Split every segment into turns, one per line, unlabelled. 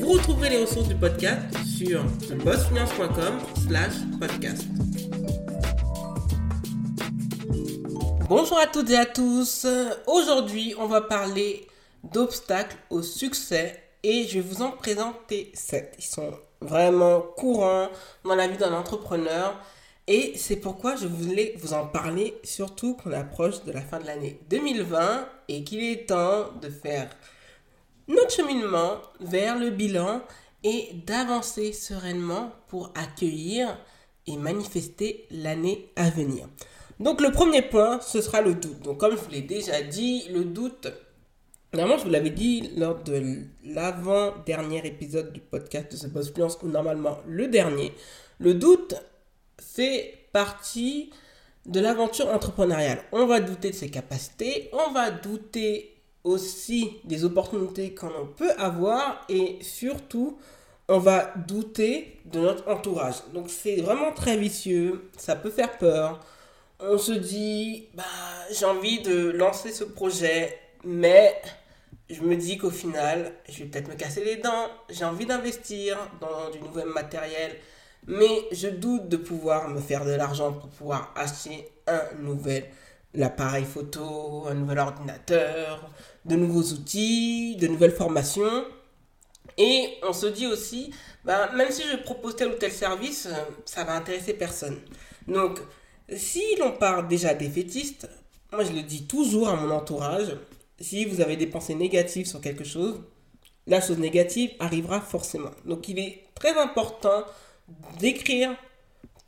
Vous retrouverez les ressources du podcast sur bossfinance.com slash podcast. Bonjour à toutes et à tous. Aujourd'hui, on va parler d'obstacles au succès et je vais vous en présenter 7. Ils sont vraiment courants dans la vie d'un entrepreneur et c'est pourquoi je voulais vous en parler, surtout qu'on approche de la fin de l'année 2020 et qu'il est temps de faire notre cheminement vers le bilan et d'avancer sereinement pour accueillir et manifester l'année à venir. Donc le premier point, ce sera le doute. Donc comme je vous l'ai déjà dit, le doute, normalement je vous l'avais dit lors de l'avant-dernier épisode du podcast de The Boss Fluence, ou normalement le dernier, le doute fait partie de l'aventure entrepreneuriale. On va douter de ses capacités, on va douter aussi des opportunités qu'on peut avoir et surtout on va douter de notre entourage. Donc c'est vraiment très vicieux, ça peut faire peur. On se dit, bah, j'ai envie de lancer ce projet, mais je me dis qu'au final, je vais peut-être me casser les dents, j'ai envie d'investir dans du nouvel matériel, mais je doute de pouvoir me faire de l'argent pour pouvoir acheter un nouvel l'appareil photo, un nouvel ordinateur, de nouveaux outils, de nouvelles formations. Et on se dit aussi, ben, même si je propose tel ou tel service, euh, ça va intéresser personne. Donc, si l'on part déjà défaitiste, moi je le dis toujours à mon entourage, si vous avez des pensées négatives sur quelque chose, la chose négative arrivera forcément. Donc il est très important d'écrire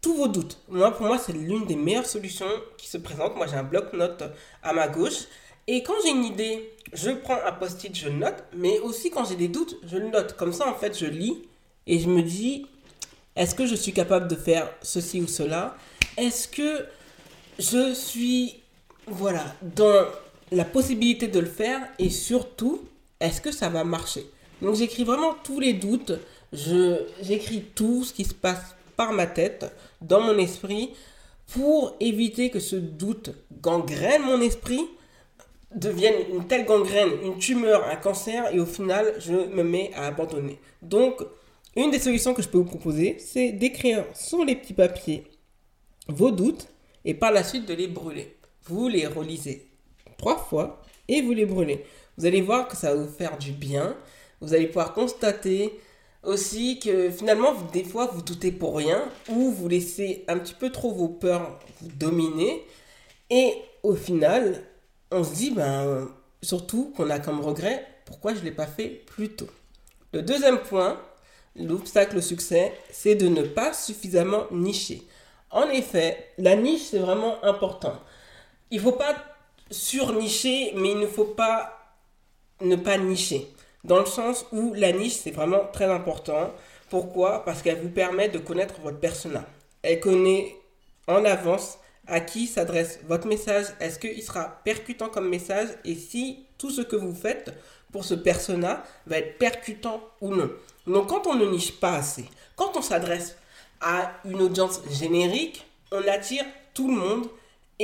tous vos doutes. Moi, pour moi, c'est l'une des meilleures solutions qui se présentent. Moi, j'ai un bloc-notes à ma gauche. Et quand j'ai une idée, je prends un post-it, je note. Mais aussi, quand j'ai des doutes, je note. Comme ça, en fait, je lis et je me dis, est-ce que je suis capable de faire ceci ou cela? Est-ce que je suis, voilà, dans la possibilité de le faire? Et surtout, est-ce que ça va marcher? Donc, j'écris vraiment tous les doutes. J'écris tout ce qui se passe par ma tête, dans mon esprit, pour éviter que ce doute gangrène mon esprit, devienne une telle gangrène, une tumeur, un cancer, et au final, je me mets à abandonner. Donc, une des solutions que je peux vous proposer, c'est d'écrire sur les petits papiers vos doutes et par la suite de les brûler. Vous les relisez trois fois et vous les brûlez. Vous allez voir que ça va vous faire du bien. Vous allez pouvoir constater aussi que finalement, des fois, vous doutez pour rien ou vous laissez un petit peu trop vos peurs vous dominer. Et au final, on se dit, ben, surtout qu'on a comme regret, pourquoi je ne l'ai pas fait plus tôt. Le deuxième point, l'obstacle au succès, c'est de ne pas suffisamment nicher. En effet, la niche, c'est vraiment important. Il ne faut pas surnicher, mais il ne faut pas ne pas nicher dans le sens où la niche, c'est vraiment très important. Pourquoi? Parce qu'elle vous permet de connaître votre persona. Elle connaît en avance à qui s'adresse votre message, est-ce qu'il sera percutant comme message? Et si tout ce que vous faites pour ce persona va être percutant ou non? Donc quand on ne niche pas assez, quand on s'adresse à une audience générique, on attire tout le monde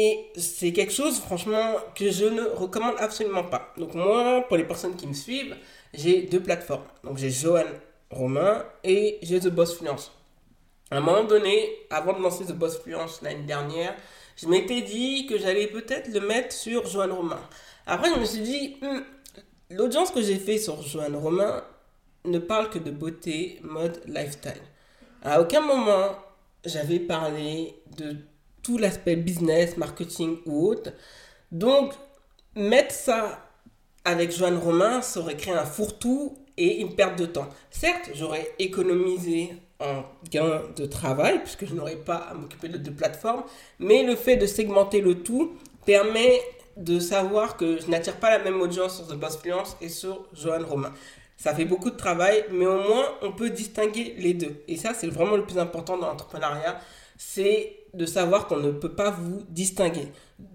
et c'est quelque chose franchement que je ne recommande absolument pas. Donc moi, pour les personnes qui me suivent, j'ai deux plateformes. Donc j'ai Johan Romain et j'ai The Boss Fluence. À un moment donné, avant de lancer The Boss Fluence l'année dernière, je m'étais dit que j'allais peut-être le mettre sur Johan Romain. Après, je me suis dit, hmm, l'audience que j'ai fait sur Johan Romain ne parle que de beauté, mode, lifestyle. À aucun moment, j'avais parlé de tout l'aspect business, marketing ou autre. Donc, mettre ça avec Joanne Romain, ça aurait créé un fourre-tout et une perte de temps. Certes, j'aurais économisé en gain de travail, puisque je n'aurais pas à m'occuper de deux plateformes, mais le fait de segmenter le tout permet de savoir que je n'attire pas la même audience sur The Boss Fluence et sur Joanne Romain. Ça fait beaucoup de travail, mais au moins on peut distinguer les deux. Et ça, c'est vraiment le plus important dans l'entrepreneuriat, c'est de savoir qu'on ne peut pas vous distinguer.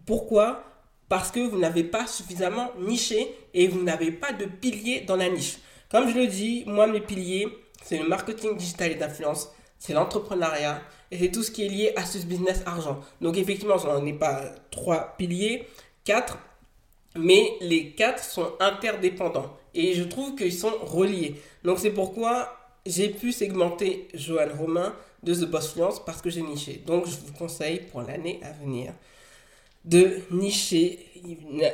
Pourquoi? Parce que vous n'avez pas suffisamment niché et vous n'avez pas de pilier dans la niche. Comme je le dis, moi, mes piliers, c'est le marketing digital et d'influence, c'est l'entrepreneuriat et c'est tout ce qui est lié à ce business argent. Donc effectivement, on n'en pas trois piliers, quatre, mais les quatre sont interdépendants et je trouve qu'ils sont reliés. Donc c'est pourquoi j'ai pu segmenter Johan Romain de The Boss Fluence parce que j'ai niché. Donc je vous conseille pour l'année à venir de nicher.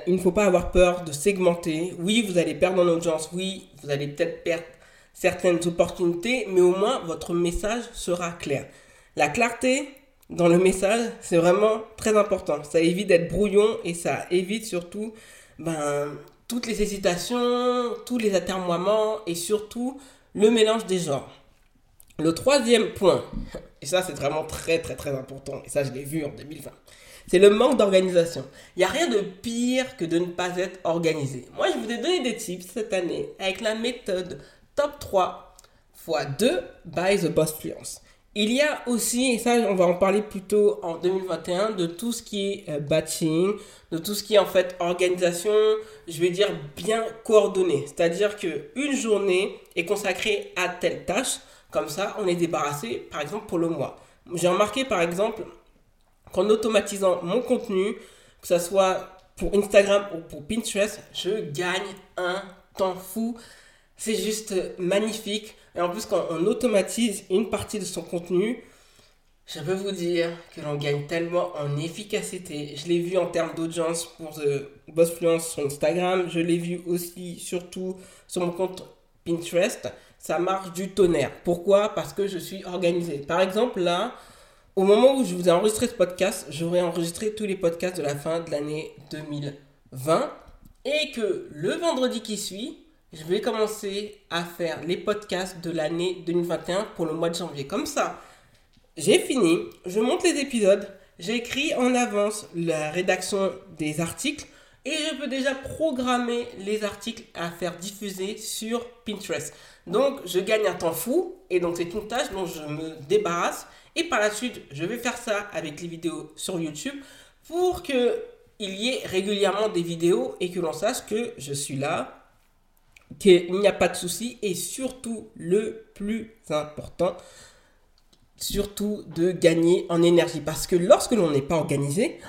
Il ne faut pas avoir peur de segmenter. Oui, vous allez perdre en audience. Oui, vous allez peut-être perdre certaines opportunités, mais au moins votre message sera clair. La clarté dans le message, c'est vraiment très important. Ça évite d'être brouillon et ça évite surtout ben, toutes les hésitations, tous les atermoiements et surtout le mélange des genres. Le troisième point, et ça c'est vraiment très très très important, et ça je l'ai vu en 2020, c'est le manque d'organisation. Il n'y a rien de pire que de ne pas être organisé. Moi je vous ai donné des tips cette année avec la méthode top 3 x 2 by The Boss Fluence. Il y a aussi, et ça on va en parler plutôt en 2021, de tout ce qui est euh, batching, de tout ce qui est en fait organisation, je vais dire bien coordonnée. C'est-à-dire qu'une journée est consacrée à telle tâche, comme ça on est débarrassé par exemple pour le mois. J'ai remarqué par exemple qu'en automatisant mon contenu, que ce soit pour Instagram ou pour Pinterest, je gagne un temps fou. C'est juste magnifique. Et en plus, quand on automatise une partie de son contenu, je peux vous dire que l'on gagne tellement en efficacité. Je l'ai vu en termes d'audience pour The Boss Fluence sur Instagram. Je l'ai vu aussi, surtout, sur mon compte Pinterest. Ça marche du tonnerre. Pourquoi? Parce que je suis organisé. Par exemple, là, au moment où je vous ai enregistré ce podcast, j'aurais enregistré tous les podcasts de la fin de l'année 2020. Et que le vendredi qui suit, je vais commencer à faire les podcasts de l'année 2021 pour le mois de janvier. Comme ça, j'ai fini, je monte les épisodes, j'écris en avance la rédaction des articles et je peux déjà programmer les articles à faire diffuser sur Pinterest. Donc je gagne un temps fou et donc c'est une tâche dont je me débarrasse et par la suite je vais faire ça avec les vidéos sur YouTube pour que il y ait régulièrement des vidéos et que l'on sache que je suis là qu'il n'y a pas de souci et surtout le plus important, surtout de gagner en énergie. Parce que lorsque l'on n'est pas organisé,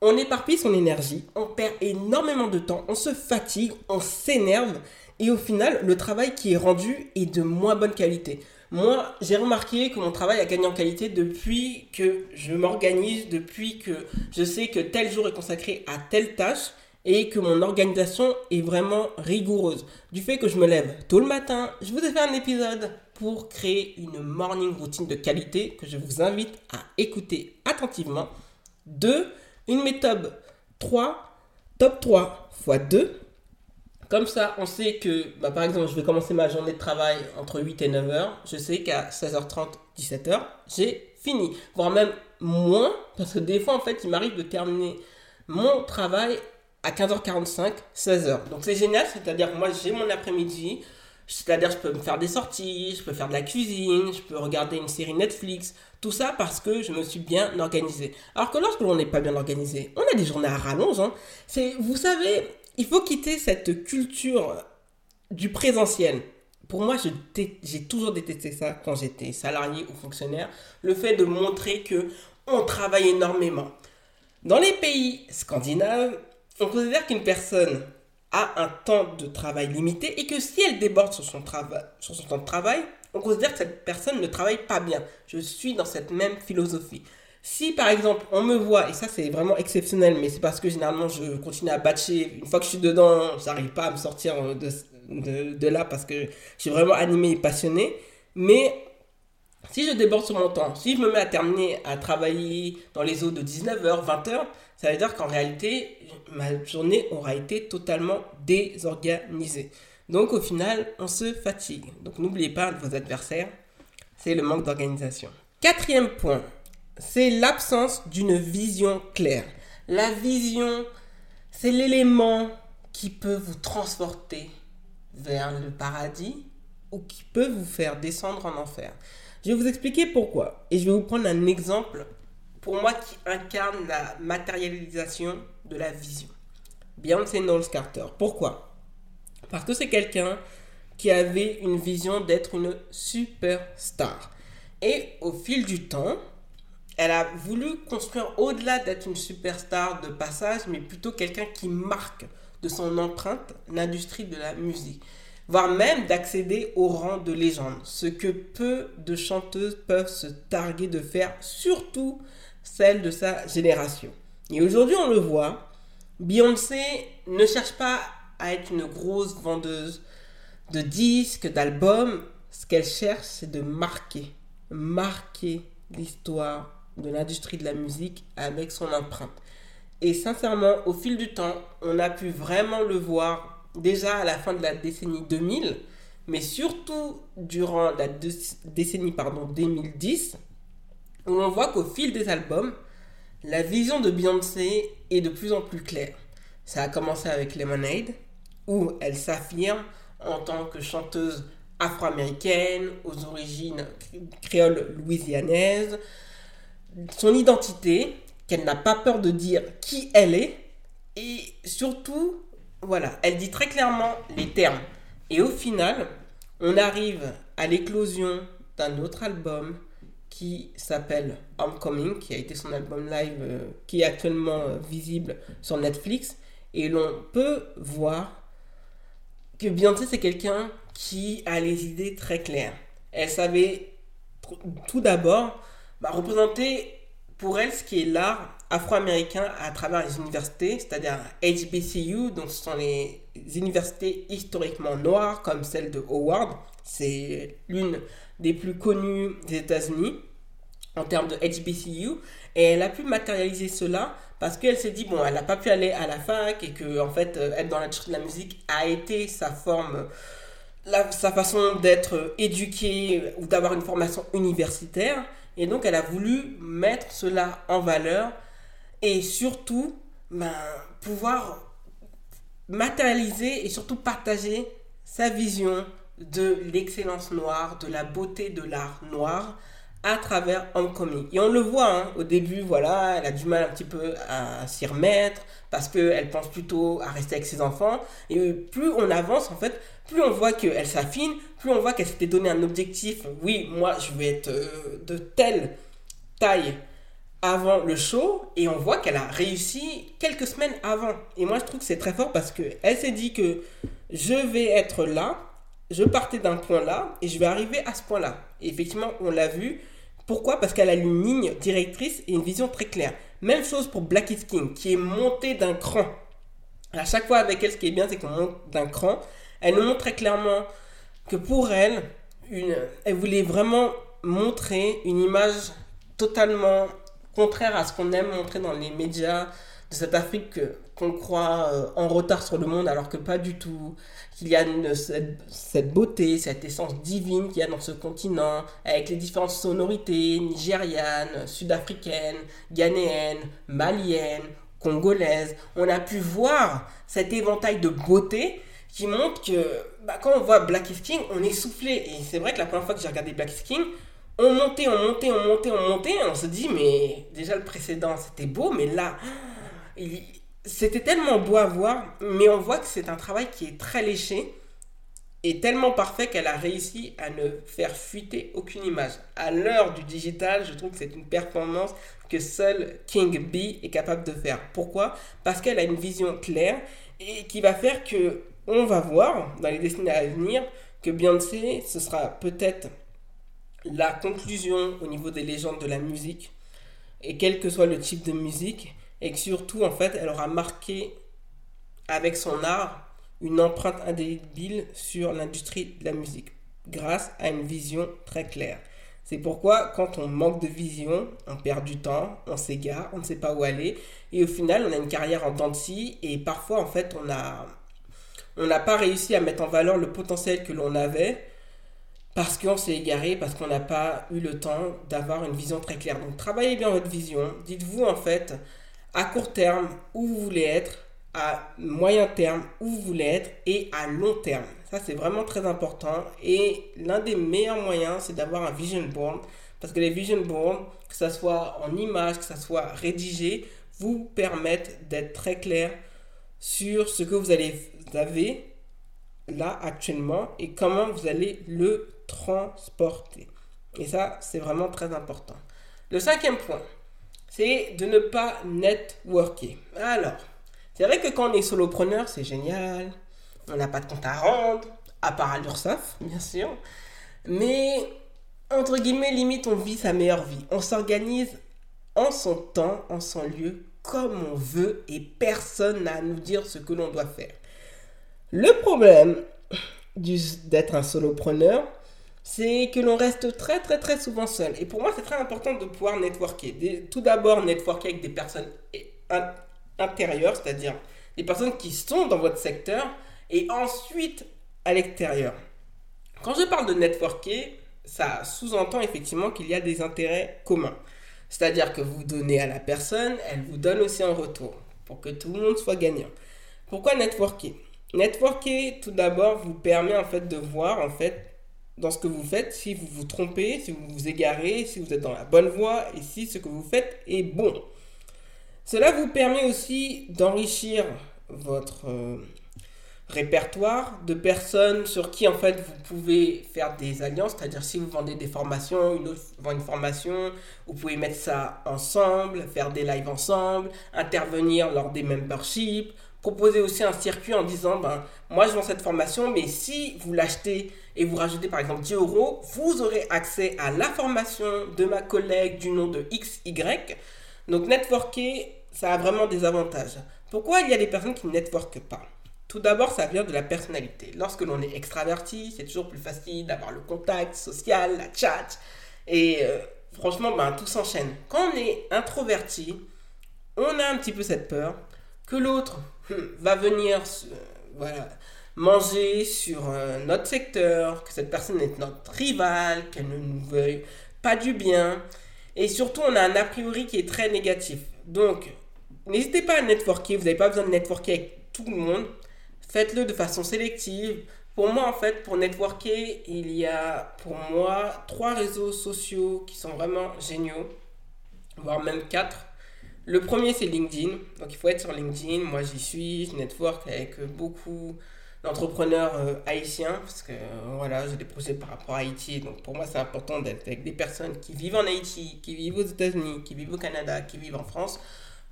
on éparpille son énergie, on perd énormément de temps, on se fatigue, on s'énerve et au final, le travail qui est rendu est de moins bonne qualité. Moi, j'ai remarqué que mon travail a gagné en qualité depuis que je m'organise, depuis que je sais que tel jour est consacré à telle tâche et que mon organisation est vraiment rigoureuse. Du fait que je me lève tôt le matin, je vous ai fait un épisode pour créer une morning routine de qualité que je vous invite à écouter attentivement. 2. Une méthode 3, top 3 x 2. Comme ça, on sait que, bah, par exemple, je vais commencer ma journée de travail entre 8 et 9 heures. Je sais qu'à 16h30, 17h, j'ai fini. Voire même moins, parce que des fois, en fait, il m'arrive de terminer mon travail à 15h45, 16h. Donc c'est génial, c'est-à-dire moi j'ai mon après-midi, c'est-à-dire je peux me faire des sorties, je peux faire de la cuisine, je peux regarder une série Netflix, tout ça parce que je me suis bien organisé. Alors que lorsque l'on n'est pas bien organisé, on a des journées à rallonge. Hein. C'est, vous savez, il faut quitter cette culture du présentiel. Pour moi, j'ai toujours détesté ça quand j'étais salarié ou fonctionnaire. Le fait de montrer que on travaille énormément. Dans les pays scandinaves, on considère qu'une personne a un temps de travail limité et que si elle déborde sur son, temps de travail, on considère que cette personne ne travaille pas bien. Je suis dans cette même philosophie. Si par exemple on me voit, et ça c'est vraiment exceptionnel, mais c'est parce que généralement je continue à batcher, une fois que je suis dedans, j'arrive pas à me sortir de, de, de là parce que je suis vraiment animé et passionné, mais si je déborde sur mon temps, si je me mets à terminer à travailler dans les eaux de 19h, 20h, ça veut dire qu'en réalité, ma journée aura été totalement désorganisée. Donc au final, on se fatigue. Donc n'oubliez pas vos adversaires, c'est le manque d'organisation. Quatrième point, c'est l'absence d'une vision claire. La vision, c'est l'élément qui peut vous transporter vers le paradis ou qui peut vous faire descendre en enfer. Je vais vous expliquer pourquoi. Et je vais vous prendre un exemple pour moi qui incarne la matérialisation de la vision. Beyoncé Knowles Carter. Pourquoi? Parce que c'est quelqu'un qui avait une vision d'être une superstar. Et au fil du temps, elle a voulu construire au-delà d'être une superstar de passage, mais plutôt quelqu'un qui marque de son empreinte l'industrie de la musique, voire même d'accéder au rang de légende, ce que peu de chanteuses peuvent se targuer de faire, surtout celles de sa génération. Et aujourd'hui, on le voit, Beyoncé ne cherche pas à être une grosse vendeuse de disques, d'albums. Ce qu'elle cherche, c'est de marquer, marquer l'histoire de l'industrie de la musique avec son empreinte. Et sincèrement, au fil du temps, on a pu vraiment le voir déjà à la fin de la décennie 2000, mais surtout durant la décennie pardon, 2010, on voit qu'au fil des albums, la vision de Beyoncé est de plus en plus claire. Ça a commencé avec Lemonade, où elle s'affirme en tant que chanteuse afro-américaine, aux origines créoles louisianaises, son identité, qu'elle n'a pas peur de dire qui elle est, et surtout, voilà, elle dit très clairement les termes. Et au final, on arrive à l'éclosion d'un autre album qui s'appelle Homecoming, qui a été son album live, euh, qui est actuellement euh, visible sur Netflix. Et l'on peut voir que Beyoncé, c'est quelqu'un qui a les idées très claires. Elle savait tout d'abord bah, représenter pour elle ce qui est l'art afro-américain à travers les universités, c'est-à-dire HBCU, donc ce sont les universités historiquement noires comme celle de Howard. C'est l'une des plus connues des États-Unis en termes de HBCU. Et elle a pu matérialiser cela parce qu'elle s'est dit, bon, elle n'a pas pu aller à la fac et que, en fait, euh, être dans de la musique a été sa forme, sa façon d'être éduquée ou d'avoir une formation universitaire. Et donc, elle a voulu mettre cela en valeur et surtout ben, pouvoir matérialiser et surtout partager sa vision de l'excellence noire, de la beauté de l'art noir à travers Homecoming. Et on le voit, hein, au début, voilà, elle a du mal un petit peu à s'y remettre parce qu'elle pense plutôt à rester avec ses enfants. Et plus on avance, en fait, plus on voit qu'elle s'affine, plus on voit qu'elle s'était donné un objectif. Oui, moi, je vais être euh, de telle taille avant le show et on voit qu'elle a réussi quelques semaines avant. Et moi, je trouve que c'est très fort parce qu'elle s'est dit que je vais être là, je partais d'un point là et je vais arriver à ce point là. Et effectivement, on l'a vu, pourquoi? Parce qu'elle a une ligne directrice et une vision très claire. Même chose pour Black is King, qui est montée d'un cran. À chaque fois avec elle, ce qui est bien, c'est qu'on monte d'un cran. Elle nous montre très clairement que pour elle, elle voulait vraiment montrer une image totalement contraire à ce qu'on aime montrer dans les médias de cette Afrique qu'on croit euh, en retard sur le monde alors que pas du tout, qu'il y a cette, beauté, cette essence divine qu'il y a dans ce continent, avec les différentes sonorités nigérianes, sud-africaines, ghanéennes, maliennes, congolaises. On a pu voir cet éventail de beauté qui montre que bah, quand on voit Black is King, on est soufflé. Et c'est vrai que la première fois que j'ai regardé Black is King, on montait, on montait, on montait, on montait, on se dit, mais déjà le précédent c'était beau, mais là, c'était tellement beau à voir, mais on voit que c'est un travail qui est très léché et tellement parfait qu'elle a réussi à ne faire fuiter aucune image. À l'heure du digital, je trouve que c'est une performance que seul King B est capable de faire. Pourquoi? Parce qu'elle a une vision claire et qui va faire que on va voir dans les décennies à venir que Beyoncé, ce sera peut-être la conclusion au niveau des légendes de la musique et quel que soit le type de musique et que surtout, en fait, elle aura marqué avec son art une empreinte indélébile sur l'industrie de la musique grâce à une vision très claire. C'est pourquoi quand on manque de vision, on perd du temps, on s'égare, on ne sait pas où aller et au final on a une carrière en dents et parfois en fait on a on n'a pas réussi à mettre en valeur le potentiel que l'on avait parce qu'on s'est égaré, parce qu'on n'a pas eu le temps d'avoir une vision très claire. Donc travaillez bien votre vision. Dites-vous en fait, à court terme où vous voulez être à moyen terme où vous voulez être et à long terme. Ça, c'est vraiment très important. Et l'un des meilleurs moyens, c'est d'avoir un vision board. Parce que les vision boards, que ce soit en image, que ce soit rédigé, vous permettent d'être très clair sur ce que vous, allez, avez là actuellement et comment vous allez le transporter. Et ça, c'est vraiment très important. Le cinquième point, c'est de ne pas networker. Alors, c'est vrai que quand on est solopreneur, c'est génial. On n'a pas de compte à rendre, à part à l'URSSAF, bien sûr. Mais, entre guillemets, limite, on vit sa meilleure vie. On s'organise en son temps, en son lieu, comme on veut, et personne n'a à nous dire ce que l'on doit faire. Le problème d'être un solopreneur, c'est que l'on reste très très très souvent seul. Et pour moi, c'est très important de pouvoir networker. Tout d'abord, networker avec des personnes intérieures, c'est-à-dire des personnes qui sont dans votre secteur, et ensuite à l'extérieur. Quand je parle de networker, ça sous-entend effectivement qu'il y a des intérêts communs. C'est-à-dire que vous donnez à la personne, elle vous donne aussi en retour, pour que tout le monde soit gagnant. Pourquoi networker? Networker, tout d'abord, vous permet en fait de voir en fait dans ce que vous faites si vous vous trompez, si vous vous égarez, si vous êtes dans la bonne voie et si ce que vous faites est bon. Cela vous permet aussi d'enrichir votre euh, répertoire de personnes sur qui en fait vous pouvez faire des alliances, c'est-à-dire si vous vendez des formations, une autre vend une formation, vous pouvez mettre ça ensemble, faire des lives ensemble, intervenir lors des memberships, proposer aussi un circuit en disant ben, moi je vends cette formation, mais si vous l'achetez et vous rajoutez par exemple 10 euros, vous aurez accès à la formation de ma collègue du nom de XY. Donc networker, ça a vraiment des avantages. Pourquoi il y a des personnes qui ne networkent pas? Tout d'abord, ça vient de la personnalité. Lorsque l'on est extraverti, c'est toujours plus facile d'avoir le contact social, la chat. Et euh, franchement, ben, tout s'enchaîne. Quand on est introverti, on a un petit peu cette peur que l'autre va venir euh, voilà, manger sur euh, notre secteur, que cette personne est notre rivale, qu'elle ne nous veuille pas du bien. Et surtout, on a un a priori qui est très négatif. Donc, n'hésitez pas à networker. Vous n'avez pas besoin de networker avec tout le monde. Faites-le de façon sélective. Pour moi, en fait, pour networker, il y a pour moi trois réseaux sociaux qui sont vraiment géniaux, voire même quatre. Le premier, c'est LinkedIn. Donc, il faut être sur LinkedIn. Moi, j'y suis. Je network avec beaucoup d'entrepreneurs euh, haïtiens. Parce que, euh, voilà, j'ai des projets par rapport à Haïti. Donc, pour moi, c'est important d'être avec des personnes qui vivent en Haïti, qui vivent aux États-Unis, qui vivent au Canada, qui vivent en France.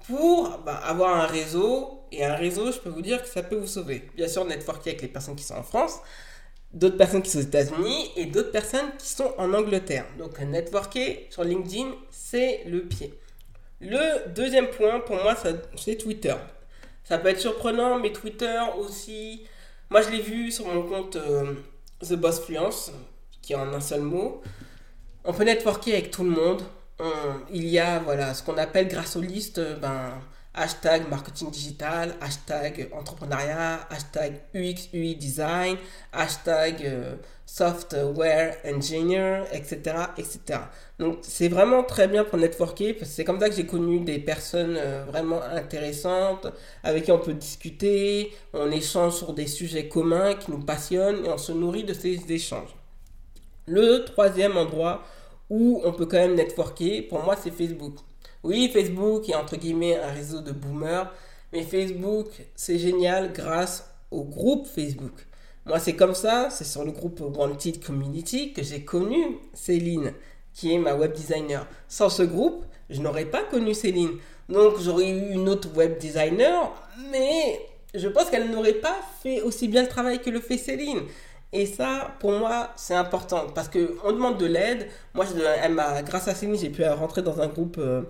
Pour bah, avoir un réseau. Et un réseau, je peux vous dire que ça peut vous sauver. Bien sûr, networker avec les personnes qui sont en France d'autres personnes qui sont aux États-Unis et d'autres personnes qui sont en Angleterre. Donc, networker sur LinkedIn, c'est le pied. Le deuxième point, pour moi, c'est Twitter. Ça peut être surprenant, mais Twitter aussi. Moi, je l'ai vu sur mon compte euh, The Boss Fluence, qui est en un seul mot. On peut networker avec tout le monde. il y a voilà, ce qu'on appelle grâce aux listes, ben, hashtag marketing digital, hashtag entrepreneuriat, hashtag UX, UI design, hashtag euh, software engineer, etc. etc. Donc c'est vraiment très bien pour networker, parce que c'est comme ça que j'ai connu des personnes euh, vraiment intéressantes, avec qui on peut discuter, on échange sur des sujets communs qui nous passionnent, et on se nourrit de ces échanges. Le troisième endroit où on peut quand même networker, pour moi c'est Facebook. Oui, Facebook est entre guillemets un réseau de boomers, mais Facebook, c'est génial grâce au groupe Facebook. Moi, c'est comme ça, c'est sur le groupe Wanted Community que j'ai connu Céline, qui est ma web designer. Sans ce groupe, je n'aurais pas connu Céline. Donc, j'aurais eu une autre web designer, mais je pense qu'elle n'aurait pas fait aussi bien le travail que le fait Céline. Et ça, pour moi, c'est important parce qu'on demande de l'aide. Moi, grâce à Céline, j'ai pu rentrer dans un groupe euh,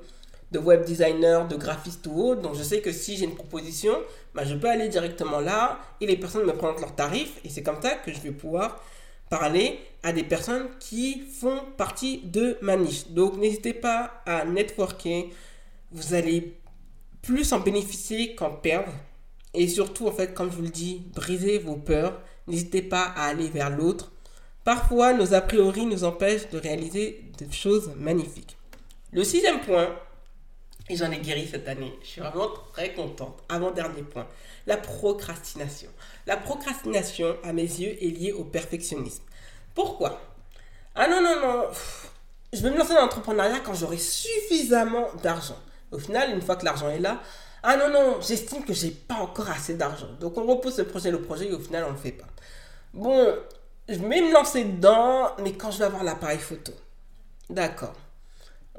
de web designer, de graphiste ou autre. Donc je sais que si j'ai une proposition, bah, je peux aller directement là et les personnes me présentent leurs tarifs et c'est comme ça que je vais pouvoir parler à des personnes qui font partie de ma niche. Donc n'hésitez pas à networker. Vous allez plus en bénéficier qu'en perdre. Et surtout, en fait, comme je vous le dis, brisez vos peurs. N'hésitez pas à aller vers l'autre. Parfois, nos a priori nous empêchent de réaliser des choses magnifiques. Le sixième point, Et j'en ai guéri cette année. Je suis vraiment très contente. Avant-dernier point, la procrastination. La procrastination, à mes yeux, est liée au perfectionnisme. Pourquoi? Ah non, non, non. Je vais me lancer dans l'entrepreneuriat quand j'aurai suffisamment d'argent. Au final, une fois que l'argent est là, ah non, non, j'estime que j'ai pas encore assez d'argent. Donc on repose le projet, le projet, et au final, on le fait pas. Bon, je vais me lancer dedans, mais quand je vais avoir l'appareil photo. D'accord.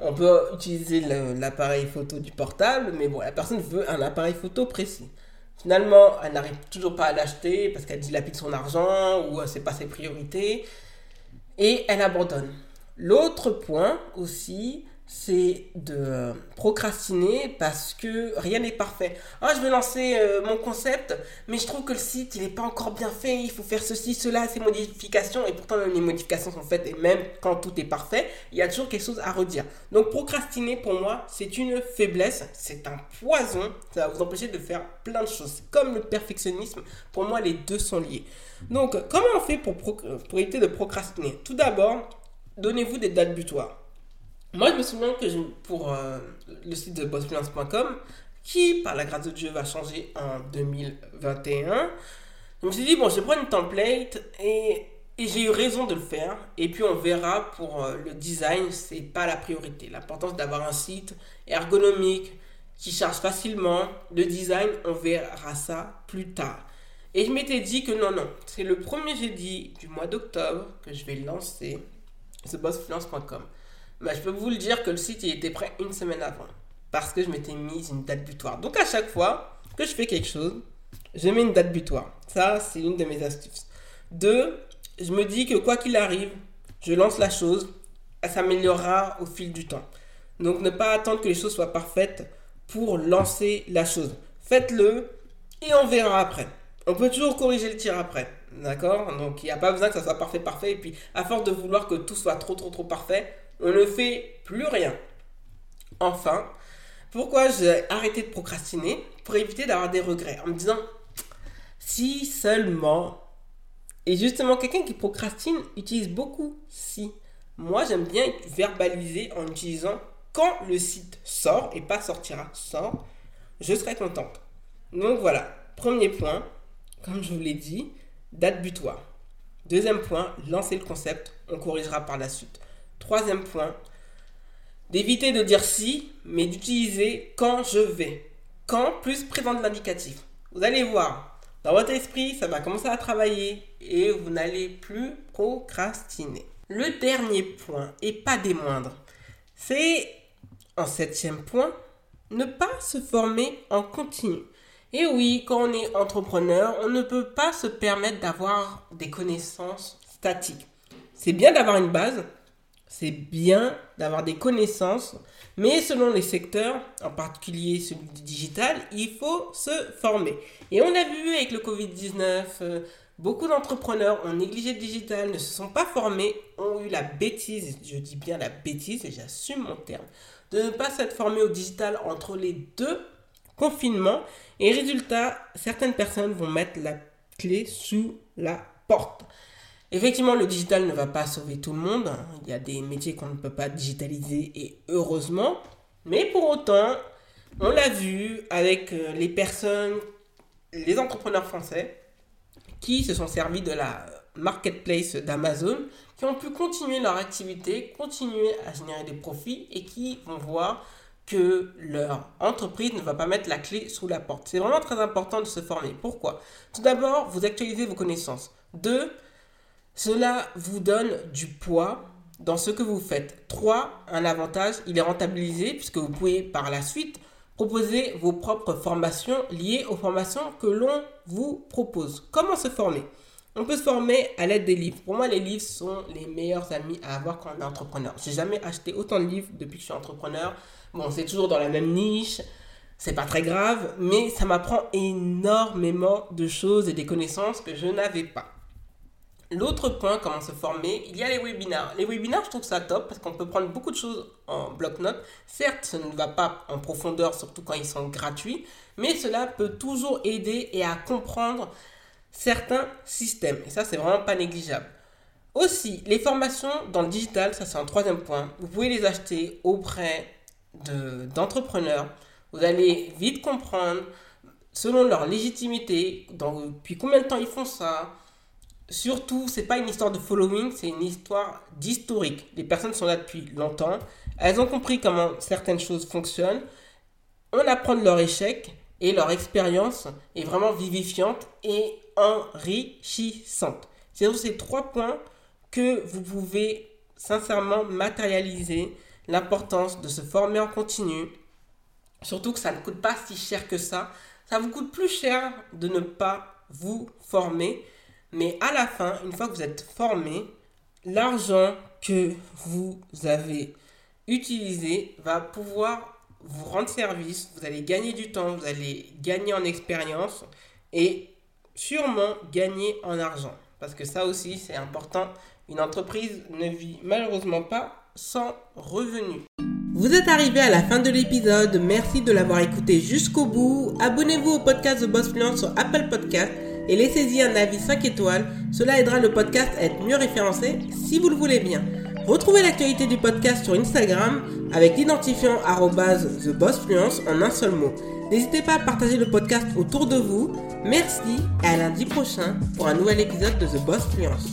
On peut utiliser l'appareil photo du portable, mais bon, la personne veut un appareil photo précis. Finalement, elle n'arrive toujours pas à l'acheter parce qu'elle dilapide son argent ou c'est pas ses priorités et elle abandonne. L'autre point aussi, c'est de procrastiner parce que rien n'est parfait. Ah, je vais lancer euh, mon concept, mais je trouve que le site, il n'est pas encore bien fait, il faut faire ceci, cela, ces modifications, et pourtant les modifications sont faites, et même quand tout est parfait, il y a toujours quelque chose à redire. Donc procrastiner, pour moi, c'est une faiblesse, c'est un poison, ça va vous empêcher de faire plein de choses. Comme le perfectionnisme, pour moi, les deux sont liés. Donc, comment on fait pour, pour éviter de procrastiner? Tout d'abord, donnez-vous des dates butoirs. Moi, je me souviens que pour euh, le site de bossfinance.com, qui, par la grâce de Dieu, va changer en 2021, je me suis dit, bon, je prendre une template et, j'ai eu raison de le faire. Et puis, on verra pour euh, le design, c'est pas la priorité. L'importance d'avoir un site ergonomique qui charge facilement. Le design, on verra ça plus tard. Et je m'étais dit que non, non, c'est le premier jeudi du mois d'octobre que je vais lancer ce bossfinance.com. Bah, je peux vous le dire que le site était prêt une semaine avant. Parce que je m'étais mise une date butoir. Donc à chaque fois que je fais quelque chose, je mets une date butoir. Ça, c'est une de mes astuces. Deux, je me dis que quoi qu'il arrive, je lance la chose, elle s'améliorera au fil du temps. Donc ne pas attendre que les choses soient parfaites pour lancer la chose. Faites-le et on verra après. On peut toujours corriger le tir après. D'accord? Donc il n'y a pas besoin que ça soit parfait, parfait. Et puis à force de vouloir que tout soit trop, trop, trop parfait, on ne fait plus rien. Enfin, pourquoi j'ai arrêté de procrastiner Pour éviter d'avoir des regrets. En me disant, si seulement. Et justement, quelqu'un qui procrastine utilise beaucoup si. Moi, j'aime bien verbaliser en utilisant quand le site sort et pas sortira, sort, je serai contente. Donc voilà, premier point, comme je vous l'ai dit, date butoir. Deuxième point, lancer le concept, on corrigera par la suite. Troisième point, d'éviter de dire si, mais d'utiliser quand je vais. Quand plus présent de l'indicatif. Vous allez voir, dans votre esprit, ça va commencer à travailler et vous n'allez plus procrastiner. Le dernier point, et pas des moindres, c'est en septième point, ne pas se former en continu. Et oui, quand on est entrepreneur, on ne peut pas se permettre d'avoir des connaissances statiques. C'est bien d'avoir une base, c'est bien d'avoir des connaissances, mais selon les secteurs, en particulier celui du digital, il faut se former. Et on a vu avec le Covid-19, euh, beaucoup d'entrepreneurs ont négligé le digital, ne se sont pas formés, ont eu la bêtise, je dis bien la bêtise, et j'assume mon terme, de ne pas s'être formés au digital entre les deux confinements. Et résultat, certaines personnes vont mettre la clé sous la porte. Effectivement, le digital ne va pas sauver tout le monde. Il y a des métiers qu'on ne peut pas digitaliser et heureusement. Mais pour autant, on l'a vu avec euh, les personnes, les entrepreneurs français qui se sont servis de la marketplace d'Amazon, qui ont pu continuer leur activité, continuer à générer des profits et qui vont voir que leur entreprise ne va pas mettre la clé sous la porte. C'est vraiment très important de se former. Pourquoi? Tout d'abord, vous actualisez vos connaissances. Deux, cela vous donne du poids dans ce que vous faites. 3. Un avantage, il est rentabilisé puisque vous pouvez par la suite proposer vos propres formations liées aux formations que l'on vous propose. Comment se former? On peut se former à l'aide des livres. Pour moi, les livres sont les meilleurs amis à avoir quand on est entrepreneur. J'ai jamais acheté autant de livres depuis que je suis entrepreneur. Bon, c'est toujours dans la même niche. C'est pas très grave, mais ça m'apprend énormément de choses et des connaissances que je n'avais pas. L'autre point, comment se former, il y a les webinars. Les webinars, je trouve ça top parce qu'on peut prendre beaucoup de choses en bloc-notes. Certes, ça ne va pas en profondeur, surtout quand ils sont gratuits, mais cela peut toujours aider et à comprendre certains systèmes. Et ça, c'est vraiment pas négligeable. Aussi, les formations dans le digital, ça c'est un troisième point. Vous pouvez les acheter auprès d'entrepreneurs. vous allez vite comprendre, selon leur légitimité, depuis combien de temps ils font ça. Surtout, c'est pas une histoire de following, c'est une histoire d'historique. Les personnes sont là depuis longtemps. Elles ont compris comment certaines choses fonctionnent. On apprend de leur échec et leur expérience est vraiment vivifiante et enrichissante. C'est sur ces trois points que vous pouvez sincèrement matérialiser l'importance de se former en continu. Surtout que ça ne coûte pas si cher que ça. Ça vous coûte plus cher de ne pas vous former. Mais à la fin, une fois que vous êtes formé, l'argent que vous avez utilisé va pouvoir vous rendre service. Vous allez gagner du temps, vous allez gagner en expérience et sûrement gagner en argent. Parce que ça aussi, c'est important. Une entreprise ne vit malheureusement pas sans revenus. Vous êtes arrivé à la fin de l'épisode. Merci de l'avoir écouté jusqu'au bout. Abonnez-vous au podcast The Boss Fluent sur Apple Podcast et laissez-y un avis 5 étoiles. Cela aidera le podcast à être mieux référencé si vous le voulez bien. Retrouvez l'actualité du podcast sur Instagram avec l'identifiant TheBossFluence en un seul mot. N'hésitez pas à partager le podcast autour de vous. Merci et à lundi prochain pour un nouvel épisode de The Boss Fluence.